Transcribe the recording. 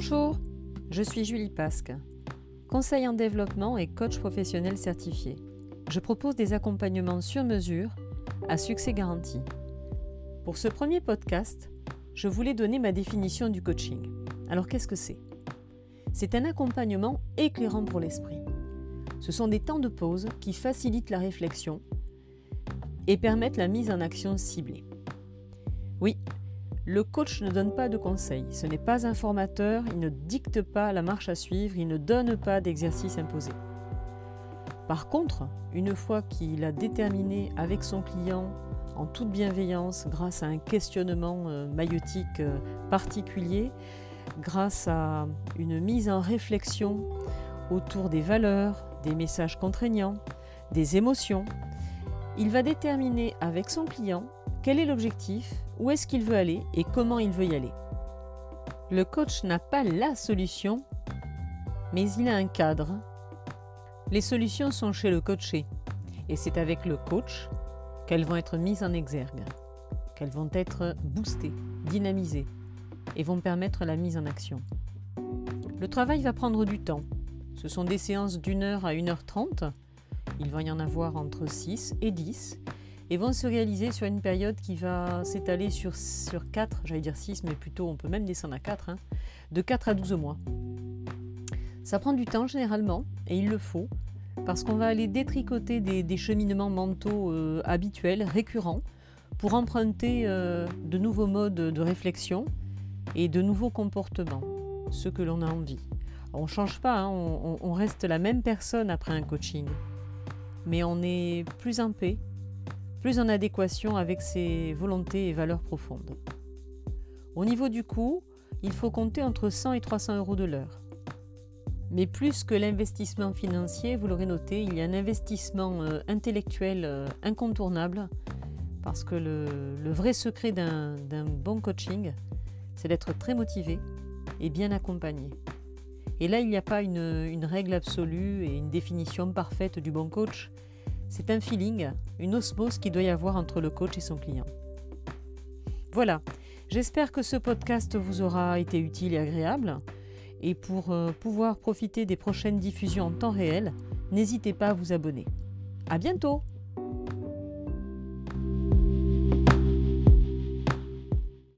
Je suis Julie Pasque, conseil en développement et coach professionnel certifié. Je propose des accompagnements sur mesure à succès garanti. Pour ce premier podcast, je voulais donner ma définition du coaching. Alors qu'est-ce que c'est? C'est un accompagnement éclairant pour l'esprit. Ce sont des temps de pause qui facilitent la réflexion et permettent la mise en action ciblée. Oui, le coach ne donne pas de conseils, ce n'est pas un formateur, il ne dicte pas la marche à suivre, il ne donne pas d'exercice imposé. Par contre, une fois qu'il a déterminé avec son client en toute bienveillance, grâce à un questionnement euh, maïotique euh, particulier, grâce à une mise en réflexion autour des valeurs, des messages contraignants, des émotions, il va déterminer avec son client quel est l'objectif, où est-ce qu'il veut aller et comment il veut y aller. Le coach n'a pas la solution, mais il a un cadre. Les solutions sont chez le coaché, et c'est avec le coach qu'elles vont être mises en exergue, qu'elles vont être boostées, dynamisées, et vont permettre la mise en action. Le travail va prendre du temps. Ce sont des séances d'une heure à une heure trente. Il va y en avoir entre 6 et 10 et vont se réaliser sur une période qui va s'étaler sur, sur 4, j'allais dire 6, mais plutôt on peut même descendre à 4, hein, de 4 à 12 mois. Ça prend du temps généralement, et il le faut, parce qu'on va aller détricoter des, cheminements mentaux euh, habituels, récurrents, pour emprunter euh, de nouveaux modes de réflexion et de nouveaux comportements, ceux que l'on a envie. on ne change pas, hein, on reste la même personne après un coaching, mais on est plus en paix, plus en adéquation avec ses volontés et valeurs profondes. Au niveau du coût, il faut compter entre 100 et 300 euros de l'heure. Mais plus que l'investissement financier, vous l'aurez noté, il y a un investissement euh, intellectuel euh, incontournable parce que le, vrai secret d'un bon coaching, c'est d'être très motivé et bien accompagné. Et là, il n'y a pas une règle absolue et une définition parfaite du bon coach, c'est un feeling, une osmose qui doit y avoir entre le coach et son client. Voilà, j'espère que ce podcast vous aura été utile et agréable. Et pour euh, pouvoir profiter des prochaines diffusions en temps réel, n'hésitez pas à vous abonner. À bientôt!